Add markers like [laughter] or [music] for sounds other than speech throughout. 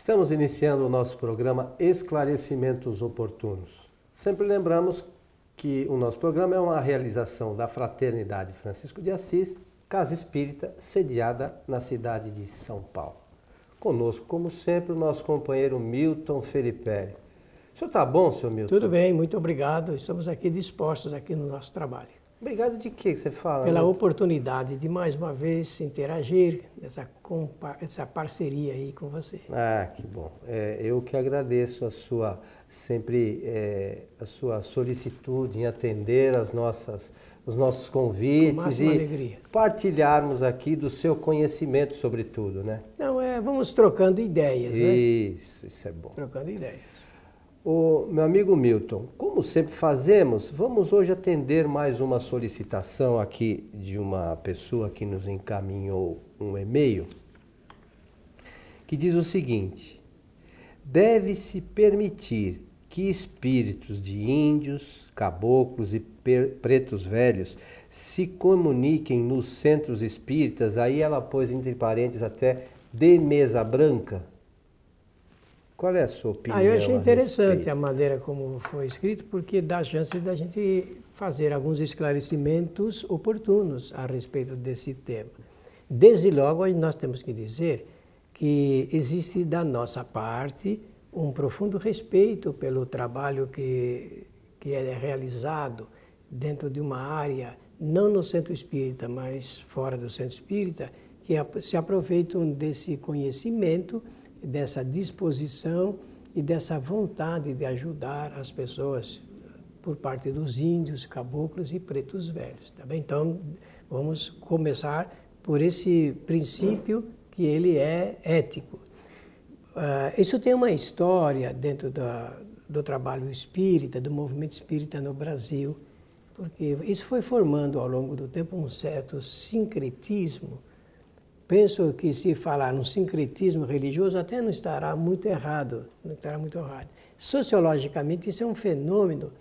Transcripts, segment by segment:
Estamos iniciando o nosso programa Esclarecimentos Oportunos. Sempre lembramos que o nosso programa é uma realização da Fraternidade Francisco de Assis, Casa Espírita, sediada na cidade de São Paulo. Conosco, como sempre, o nosso companheiro Milton Felipe. O senhor está bom, senhor Milton? Tudo bem, muito obrigado. Estamos aqui dispostos aqui no nosso trabalho. Obrigado de que você fala? Pela né? oportunidade de mais uma vez interagir, essa, essa parceria aí com você. Ah, que bom. É, eu que agradeço a sua sempre é, a sua solicitude em atender as nossas, os nossos convites e alegria. partilharmos aqui do seu conhecimento sobre tudo, né? Não, é, vamos trocando ideias, isso, né? Isso, isso é bom. Trocando ideias. O meu amigo Milton, como sempre fazemos, vamos hoje atender mais uma solicitação aqui de uma pessoa que nos encaminhou um e-mail que diz o seguinte: deve-se permitir que espíritos de índios, caboclos e pretos velhos se comuniquem nos centros espíritas, aí ela pôs entre parênteses até de mesa branca. Qual é a sua opinião? Ah, eu achei interessante a, a maneira como foi escrito, porque dá chance da gente fazer alguns esclarecimentos oportunos a respeito desse tema. Desde logo, nós temos que dizer que existe da nossa parte um profundo respeito pelo trabalho que, que é realizado dentro de uma área, não no centro espírita, mas fora do centro espírita, que se aproveitam desse conhecimento dessa disposição e dessa vontade de ajudar as pessoas por parte dos índios, caboclos e pretos velhos. Tá bem? Então, vamos começar por esse princípio que ele é ético. Uh, isso tem uma história dentro da, do trabalho espírita, do movimento espírita no Brasil, porque isso foi formando ao longo do tempo um certo sincretismo Penso que se falar no sincretismo religioso até não estará muito errado, não estará muito errado. Sociologicamente isso é um fenômeno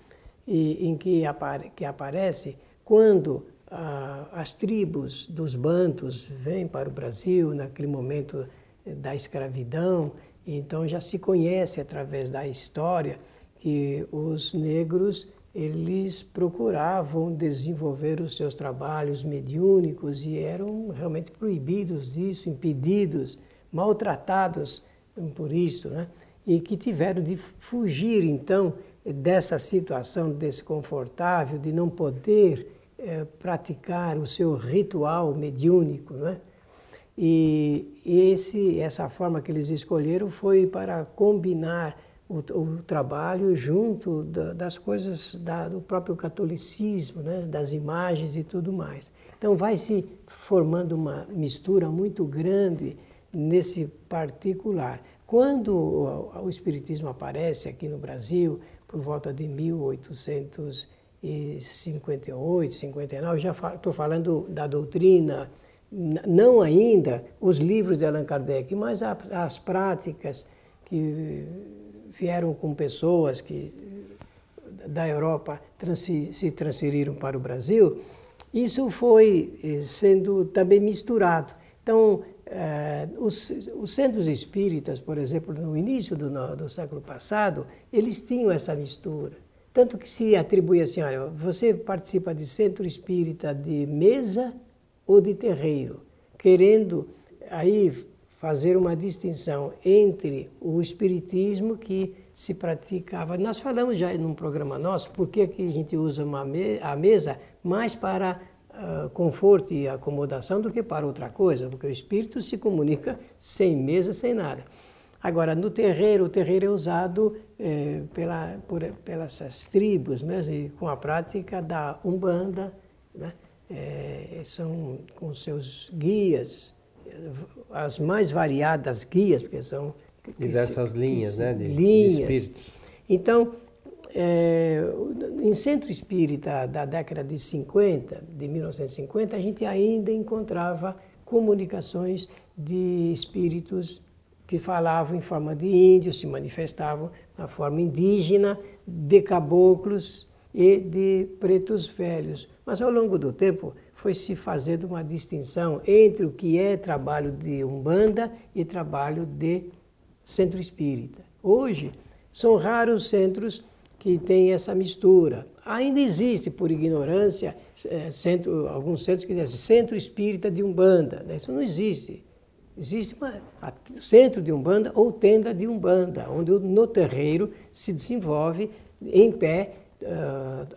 e, em que, apare, que aparece quando ah, as tribos dos bantos vêm para o Brasil naquele momento da escravidão, então já se conhece através da história que os negros eles procuravam desenvolver os seus trabalhos mediúnicos e eram realmente proibidos disso, impedidos, maltratados por isso, né? e que tiveram de fugir então dessa situação desconfortável de não poder é, praticar o seu ritual mediúnico, né? E esse, essa forma que eles escolheram foi para combinar o, o trabalho junto da, das coisas da, do próprio catolicismo, né? das imagens e tudo mais. Então vai se formando uma mistura muito grande nesse particular. Quando o, o Espiritismo aparece aqui no Brasil, por volta de 1858, 59, já estou falando da doutrina, não ainda os livros de Allan Kardec, mas as práticas que vieram com pessoas que da Europa transfer, se transferiram para o Brasil, isso foi eh, sendo também misturado. Então, eh, os, os, centros espíritas, por exemplo, no início do, do, século passado, eles tinham essa mistura. Tanto que se atribui assim, olha, você participa de centro espírita de mesa ou de terreiro, querendo aí fazer uma distinção entre o espiritismo que se praticava. Nós falamos já num programa nosso por que a gente usa me a mesa mais para uh, conforto e acomodação do que para outra coisa, porque o espírito se comunica sem mesa, sem nada. Agora, no terreiro, o terreiro é usado eh, pela, por, pelas tribos mesmo, e com a prática da Umbanda, né? É, são com seus guias, as mais variadas guias, porque são diversas linhas, né, de, linhas. de espíritos. Então, é, em centro espírita da década de 50, de 1950, a gente ainda encontrava comunicações de espíritos que falavam em forma de índios, se manifestavam na forma indígena, de caboclos e de pretos velhos. Mas ao longo do tempo foi se fazendo uma distinção entre o que é trabalho de umbanda e trabalho de centro espírita. Hoje, são raros os centros que têm essa mistura. Ainda existe, por ignorância, é, centro, alguns centros que dizem centro espírita de Umbanda. Né? Isso não existe. Existe um centro de Umbanda ou tenda de Umbanda, onde no terreiro se desenvolve em pé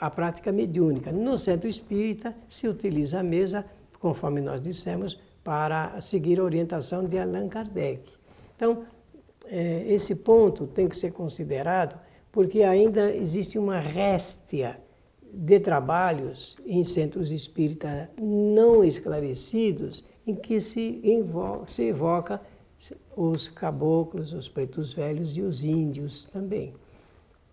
a prática mediúnica. No centro espírita se utiliza a mesa, conforme nós dissemos, para seguir a orientação de Allan Kardec. Então, eh, esse ponto tem que ser considerado porque ainda existe uma réstia de trabalhos em centros espíritas não esclarecidos em que se, invoca, se evoca os caboclos, os pretos velhos e os índios também.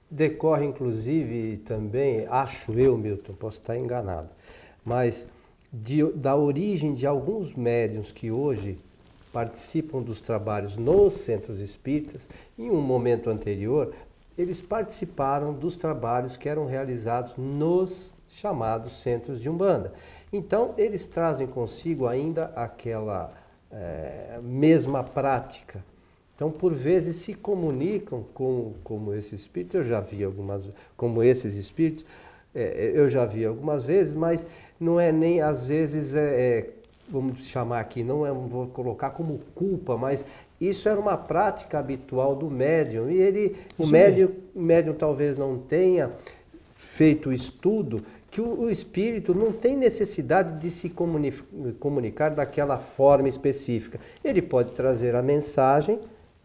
Decorre, inclusive, também, acho eu, Milton, posso estar enganado, mas de, da origem de alguns médiums que hoje participam dos trabalhos nos centros espíritas, em um momento anterior, eles participaram dos trabalhos que eram realizados nos chamados centros de Umbanda. Então, eles trazem consigo ainda aquela é, mesma prática. Então, por vezes, se comunicam com como esse espírito, eu já vi algumas, como esses espíritos, é, eu já vi algumas vezes, mas não é nem às vezes, é, é, vamos chamar aqui, não é, vou colocar como culpa, mas isso era uma prática habitual do médium. E ele, o médium, médium talvez não tenha feito o estudo que o, o, espírito não tem necessidade de se comunicar daquela forma específica. Ele pode trazer a mensagem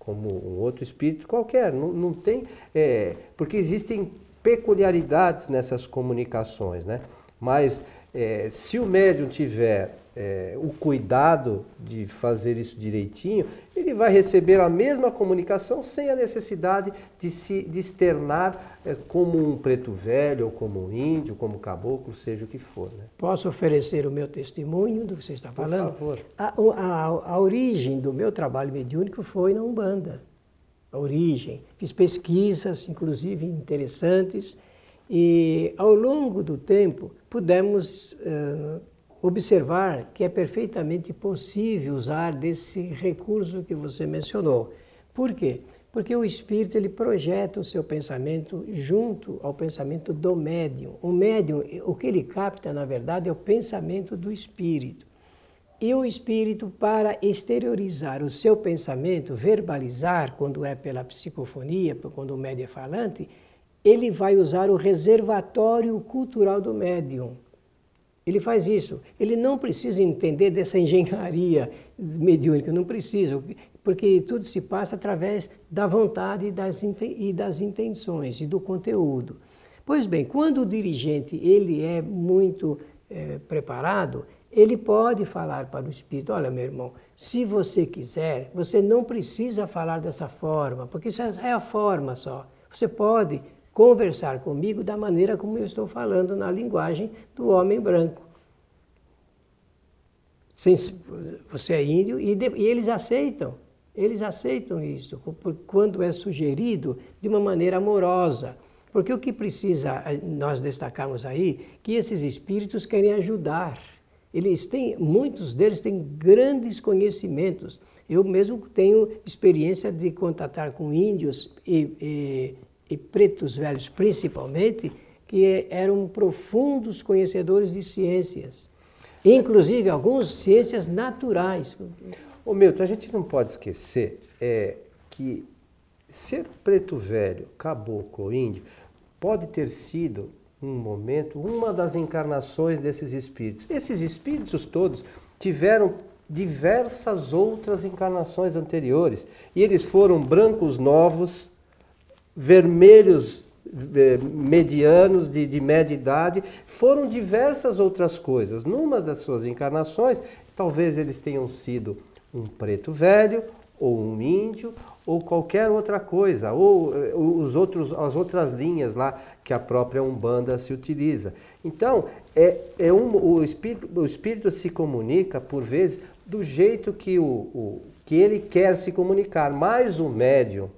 como um outro espírito qualquer. Não, não tem. É, porque existem peculiaridades nessas comunicações, né? Mas é, se o médium tiver é, o cuidado de fazer isso direitinho, ele vai receber a mesma comunicação sem a necessidade de se de externar é, como um preto velho, ou como um índio, como um caboclo, seja o que for. Né? Posso oferecer o meu testemunho do que você está falando? Por favor. A, a, a origem do meu trabalho mediúnico foi na Umbanda. A origem. Fiz pesquisas, inclusive interessantes, e ao longo do tempo pudemos uh, observar que é perfeitamente possível usar desse recurso que você mencionou. Por quê? Porque o espírito ele projeta o seu pensamento junto ao pensamento do médium. O médium, o que ele capta, na verdade, é o pensamento do espírito. E o espírito, para exteriorizar o seu pensamento, verbalizar, quando é pela psicofonia, quando o médium é falante, ele vai usar o reservatório cultural do médium. Ele faz isso. Ele não precisa entender dessa engenharia mediúnica, não precisa, porque tudo se passa através da vontade e das, e das intenções e do conteúdo. Pois bem, quando o dirigente ele é muito é, preparado, ele pode falar para o espírito: olha, meu irmão, se você quiser, você não precisa falar dessa forma, porque isso é a forma só. Você pode conversar comigo da maneira como eu estou falando na linguagem do homem branco. Você é índio e, e eles aceitam. Eles aceitam isso quando é sugerido de uma maneira amorosa. Porque o que precisa eh, nós destacarmos aí que esses espíritos querem ajudar. Eles têm, muitos deles têm grandes conhecimentos. Eu mesmo tenho experiência de contatar com índios e, e e pretos velhos principalmente, que eram profundos conhecedores de ciências, inclusive alguns ciências naturais. Ô Milton, a gente não pode esquecer é, que ser preto velho, caboclo índio, pode ter sido um momento, uma das encarnações desses espíritos. Esses espíritos todos tiveram diversas outras encarnações anteriores e eles foram brancos novos vermelhos eh, medianos de, de média idade, foram diversas outras coisas. Numa das suas encarnações, talvez eles tenham sido um preto velho, ou um índio, ou qualquer outra coisa, ou eh, os outros, as outras linhas lá que a própria Umbanda se utiliza. Então, é, é um, o, espírito, o espírito se comunica, por vezes, do jeito que, o, o que ele quer se comunicar, mas o médium,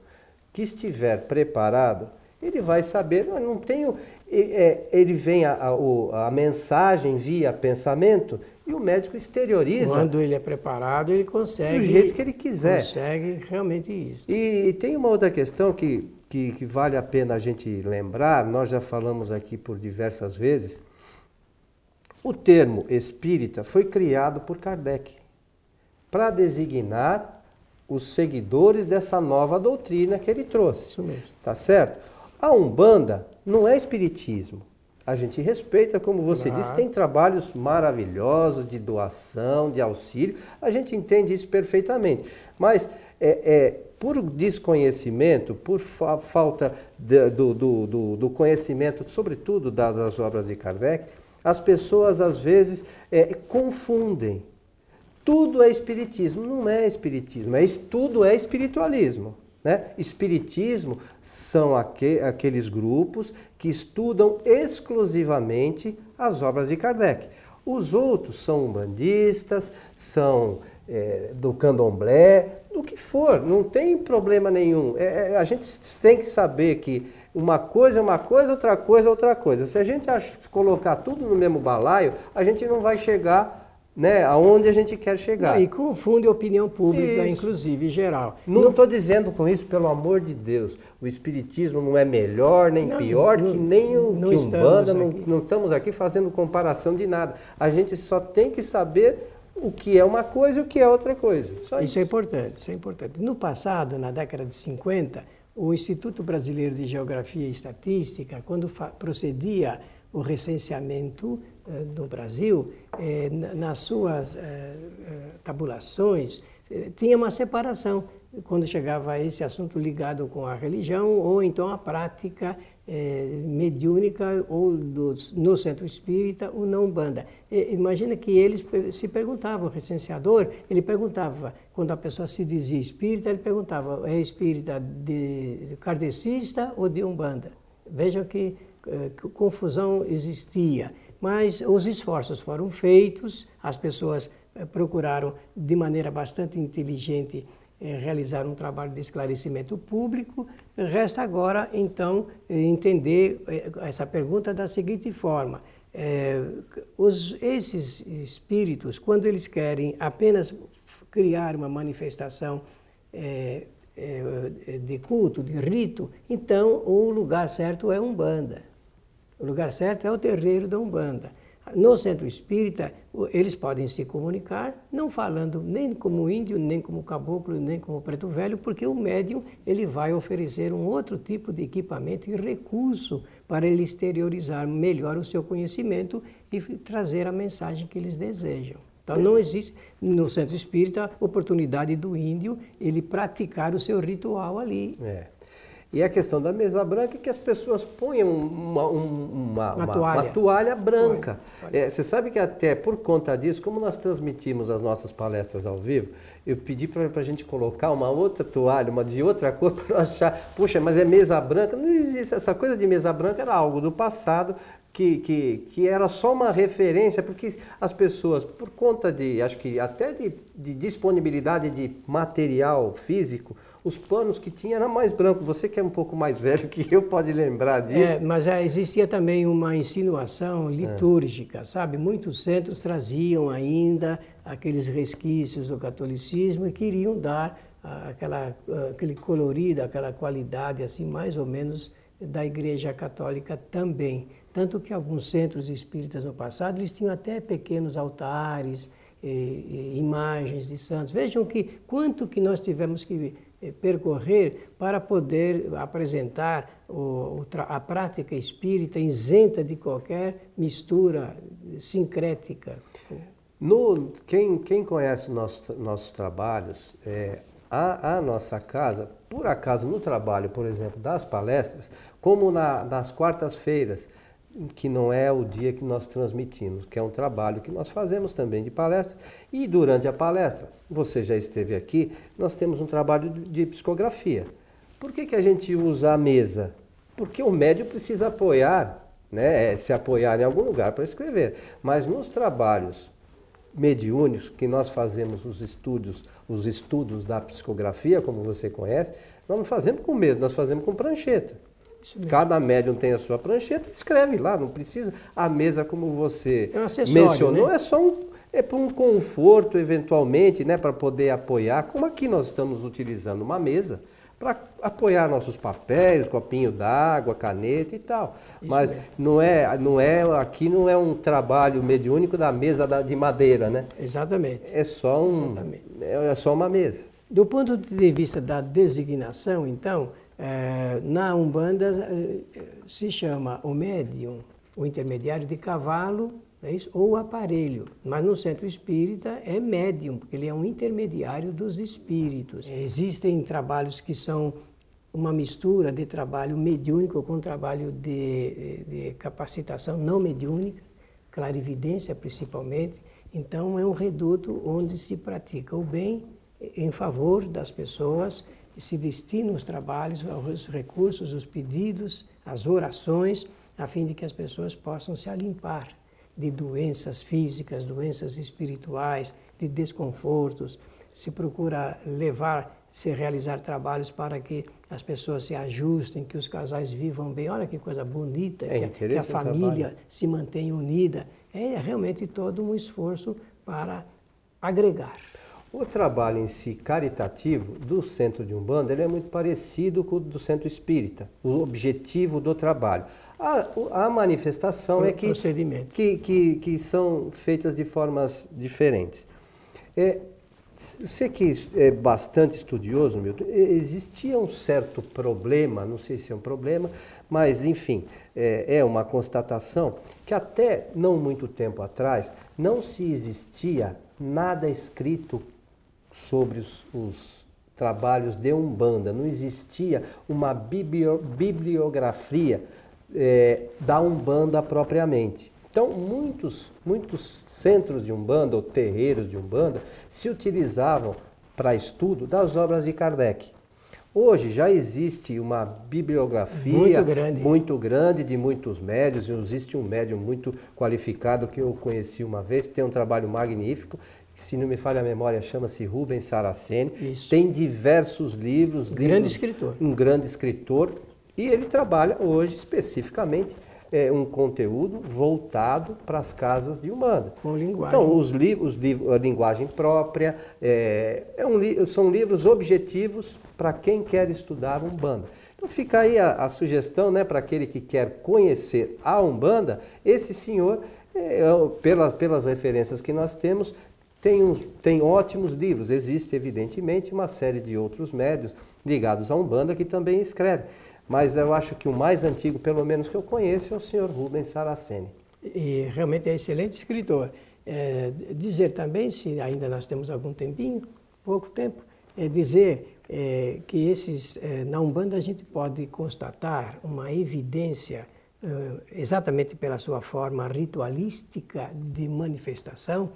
que estiver preparado, ele vai saber, não, tenho, é, ele vem a, a, a mensagem via pensamento, E o médico exterioriza. Quando ele é preparado, ele consegue. Do jeito que ele quiser. Consegue realmente isso. E, e tem uma outra questão que, que, que vale a pena a gente lembrar, nós já falamos aqui por diversas vezes. O termo espírita foi criado por Kardec para designar os seguidores dessa nova doutrina que ele trouxe. Isso mesmo. Tá certo? A Umbanda não é espiritismo. A gente respeita, como você Claro. disse, tem trabalhos maravilhosos de doação, de auxílio, a gente entende isso perfeitamente. Mas é, é, por desconhecimento, por fa- falta de- do, do- do- do conhecimento, sobretudo das, das obras de Kardec, as pessoas às vezes é, confundem. Tudo é espiritismo, não é espiritismo, é, tudo é espiritualismo. Né? Espiritismo são aque- aqueles grupos que estudam exclusivamente as obras de Kardec. Os outros são umbandistas, são é, do candomblé, do que for, não tem problema nenhum. É, é, a gente tem que saber que uma coisa é uma coisa, outra coisa é outra coisa. Se a gente colocar tudo no mesmo balaio, a gente não vai chegar né, aonde a gente quer chegar. E confunde a opinião pública, Isso. inclusive, em geral. Não estou dizendo com isso, pelo amor de Deus, o espiritismo não é melhor nem Não, pior não- que nem o não que Umbanda, não, não estamos aqui fazendo comparação de nada. A gente só tem que saber o que é uma coisa e o que é outra coisa. Só Isso é importante, isso é importante. No passado, na década de 50, o Instituto Brasileiro de Geografia e Estatística, quando procedia o recenseamento no Brasil, eh, na- nas suas eh, eh, tabulações, eh, tinha uma separação quando chegava a esse assunto ligado com a religião ou então a prática eh, mediúnica ou dos- no centro espírita ou na Umbanda. E, imagina que eles se perguntavam, o recenseador, ele perguntava, quando a pessoa se dizia espírita, ele perguntava, é espírita de, de kardecista ou de Umbanda? Vejam que, eh, que confusão existia. Mas os esforços foram feitos, as pessoas eh, procuraram de maneira bastante inteligente eh, realizar um trabalho de esclarecimento público. Resta agora, então, eh, entender essa pergunta da seguinte forma. Eh, os, esses espíritos, quando eles querem apenas criar uma manifestação eh, eh, de culto, de rito, então o lugar certo é Umbanda. O lugar certo é o terreiro da Umbanda. No centro espírita, eles podem se comunicar, não falando nem como índio, nem como caboclo, nem como preto velho, porque o médium ele vai oferecer um outro tipo de equipamento e recurso para ele exteriorizar melhor o seu conhecimento e trazer a mensagem que eles desejam. Então não existe no centro espírita oportunidade do índio ele praticar o seu ritual ali. É. E a questão da mesa branca é que as pessoas ponham uma, um- uma, Uma toalha. uma toalha branca. Toalha. É, você sabe que até por conta disso, como nós transmitimos as nossas palestras ao vivo, eu pedi para a gente colocar uma outra toalha, uma de outra cor, [laughs] para nós achar, puxa, mas é mesa branca. Não existe. Essa coisa de mesa branca era algo do passado que, que, que era só uma referência, porque as pessoas, por conta de, acho que até de, de disponibilidade de material físico, os panos que tinha eram mais brancos. Você que é um pouco mais velho que eu pode lembrar disso. É, mas é, existia também uma insinuação litúrgica, sabe? Muitos centros traziam ainda aqueles resquícios do catolicismo e queriam dar ah, aquela, ah, aquele colorido, aquela qualidade, assim, mais ou menos da Igreja Católica também. Tanto que alguns centros espíritas no passado, eles tinham até pequenos altares, eh, eh, imagens de santos. Vejam que quanto que nós tivemos que percorrer para poder apresentar o, a prática espírita isenta de qualquer mistura sincrética. No, quem, quem conhece nosso, nossos trabalhos, é, a, a nossa casa, por acaso no trabalho, por exemplo, das palestras, como na- nas quartas-feiras, que não é o dia que nós transmitimos, que é um trabalho que nós fazemos também de palestras, e durante a palestra, você já esteve aqui, nós temos um trabalho de, psicografia. Por que, que a gente usa a mesa? Porque o médium precisa apoiar, né, é, se apoiar em algum lugar para escrever. Mas nos trabalhos mediúnicos que nós fazemos os estudos, os estudos da psicografia, como você conhece, nós não fazemos com mesa, nós fazemos com prancheta. Cada médium tem a sua prancheta, escreve lá, não precisa. A mesa, como você É mencionou, né? é só um, é para um conforto, eventualmente, né, para poder apoiar, como aqui nós estamos utilizando uma mesa para apoiar nossos papéis, copinho d'água, caneta e tal. Isso Mas mesmo. não é, não é, aqui não é um trabalho mediúnico da mesa de madeira, né? Exatamente. É só um, Exatamente. é só uma mesa. Do ponto de vista da designação, então, é, na Umbanda é, se chama o médium, o intermediário de cavalo é isso? ou aparelho. Mas no centro espírita é médium, porque ele é um intermediário dos espíritos. Existem trabalhos que são uma mistura de trabalho mediúnico com trabalho de, de capacitação não mediúnica, clarividência principalmente. Então é um reduto onde se pratica o bem em favor das pessoas se destina os trabalhos, os recursos, os pedidos, as orações, a fim de que as pessoas possam se alimpar de doenças físicas, doenças espirituais, de desconfortos. Se procura levar, se realizar trabalhos para que as pessoas se ajustem, que os casais vivam bem. Olha que coisa bonita, é que, que a família trabalho. se mantenha unida. É realmente todo um esforço para agregar. O trabalho em si caritativo do centro de Umbanda ele é muito parecido com o do centro espírita, o objetivo do trabalho. A, a manifestação é que, que, que, que, são feitas de formas diferentes. É, você que é bastante estudioso, Milton, existia um certo problema, não sei se é um problema, mas enfim, é, é uma constatação que até não muito tempo atrás não se existia nada escrito sobre os, os trabalhos de Umbanda. Não existia uma bibliografia é, da Umbanda propriamente. Então, muitos, muitos centros de Umbanda ou terreiros de Umbanda se utilizavam para estudo das obras de Kardec. Hoje já existe uma bibliografia muito grande. muito grande, de muitos médios. Existe um médium muito qualificado que eu conheci uma vez, que tem um trabalho magnífico, se não me falha a memória, chama-se Rubens Saraceni. Isso. Tem diversos livros. Um livros, grande escritor. Um grande escritor. E ele trabalha hoje especificamente é, um conteúdo voltado para as casas de Umbanda. Com linguagem. Então, os livros, a linguagem própria, é, é um, são livros objetivos para quem quer estudar Umbanda. Então fica aí a, a sugestão né, para aquele que quer conhecer a Umbanda, esse senhor, é, pelas, pelas referências que nós temos, tem, uns, tem ótimos livros. Existe, evidentemente, uma série de outros médios ligados à Umbanda que também escrevem. Mas eu acho que o mais antigo, pelo menos que eu conheço, é o senhor Rubens Saraceni. E realmente é excelente escritor. É, dizer também, se ainda nós temos algum tempinho, pouco tempo, é dizer é, que esses, é, na Umbanda a gente pode constatar uma evidência, exatamente pela sua forma ritualística de manifestação,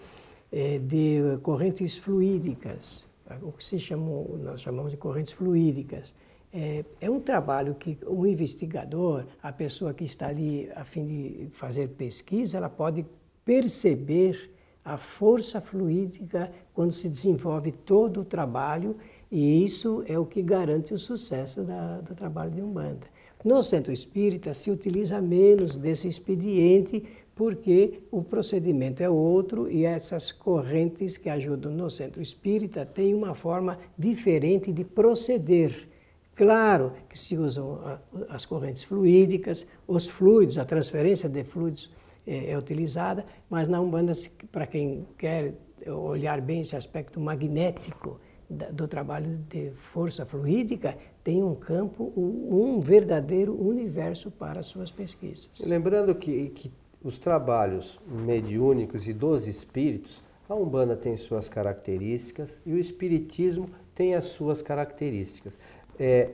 é, de correntes fluídicas, o que se chamou, nós chamamos de correntes fluídicas. É, é, um trabalho que o investigador, a pessoa que está ali a fim de fazer pesquisa, ela pode perceber a força fluídica quando se desenvolve todo o trabalho e isso é o que garante o sucesso da, do trabalho de Umbanda. No centro espírita se utiliza menos desse expediente porque o procedimento é outro e essas correntes que ajudam no centro espírita têm uma forma diferente de proceder. Claro que se usam as correntes fluídicas, os fluidos, a transferência de fluidos é, é utilizada, mas na Umbanda, para quem quer olhar bem esse aspecto magnético do trabalho de força fluídica, tem um campo, um, um verdadeiro universo para suas pesquisas. Lembrando que, que os trabalhos mediúnicos e dos espíritos, a Umbanda tem suas características e o Espiritismo tem as suas características. É,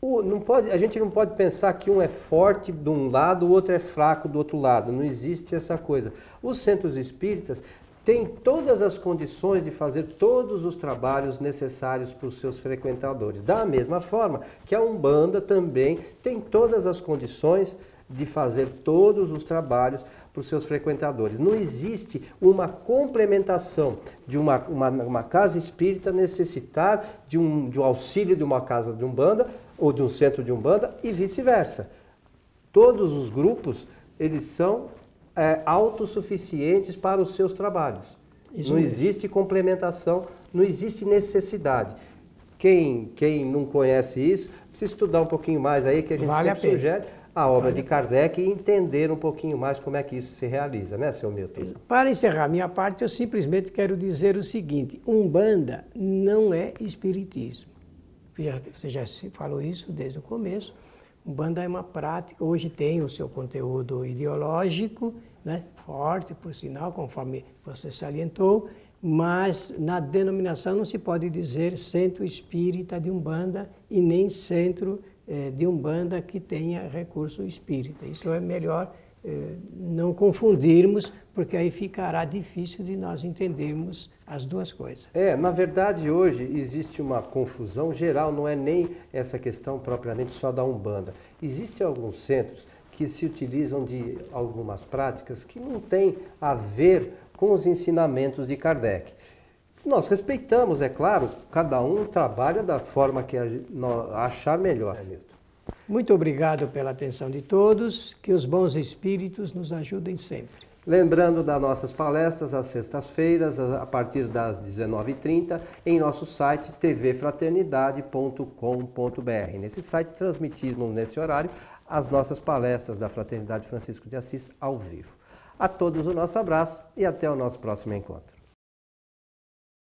o, não pode, a gente não pode pensar que um é forte de um lado, o outro é fraco do outro lado. Não existe essa coisa. Os centros espíritas têm todas as condições de fazer todos os trabalhos necessários para os seus frequentadores. Da mesma forma que a Umbanda também tem todas as condições de fazer todos os trabalhos para os seus frequentadores. Não existe uma complementação de uma, uma, uma, casa espírita necessitar de um, de um auxílio de uma casa de umbanda ou de um centro de umbanda e vice-versa. Todos os grupos eles são é, autossuficientes para os seus trabalhos. Isso não mesmo. existe complementação, não existe necessidade. Quem, quem não conhece isso, precisa estudar um pouquinho mais aí, que a gente vale sempre a sugere a obra de Kardec e entender um pouquinho mais como é que isso se realiza, né, seu Milton? Para encerrar minha parte, eu simplesmente quero dizer o seguinte: Umbanda não é espiritismo. Você já falou isso desde o começo. Umbanda é uma prática, hoje tem o seu conteúdo ideológico, né, forte, por sinal, conforme você salientou, mas na denominação não se pode dizer centro espírita de Umbanda e nem centro eh, de Umbanda que tenha recurso espírita. Isso é melhor eh, não confundirmos, porque aí ficará difícil de nós entendermos as duas coisas. É, na verdade hoje existe uma confusão geral, não é nem essa questão propriamente só da Umbanda. Existem alguns centros que se utilizam de algumas práticas que não têm a ver com os ensinamentos de Kardec. Nós respeitamos, é claro, cada um trabalha da forma que achar melhor. Muito obrigado pela atenção de todos, que os bons espíritos nos ajudem sempre. Lembrando das nossas palestras às sextas-feiras, a partir das 19h30, em nosso site tvfraternidade.com.br. Nesse site transmitimos nesse horário as nossas palestras da Fraternidade Francisco de Assis ao vivo. A todos o nosso abraço e até o nosso próximo encontro.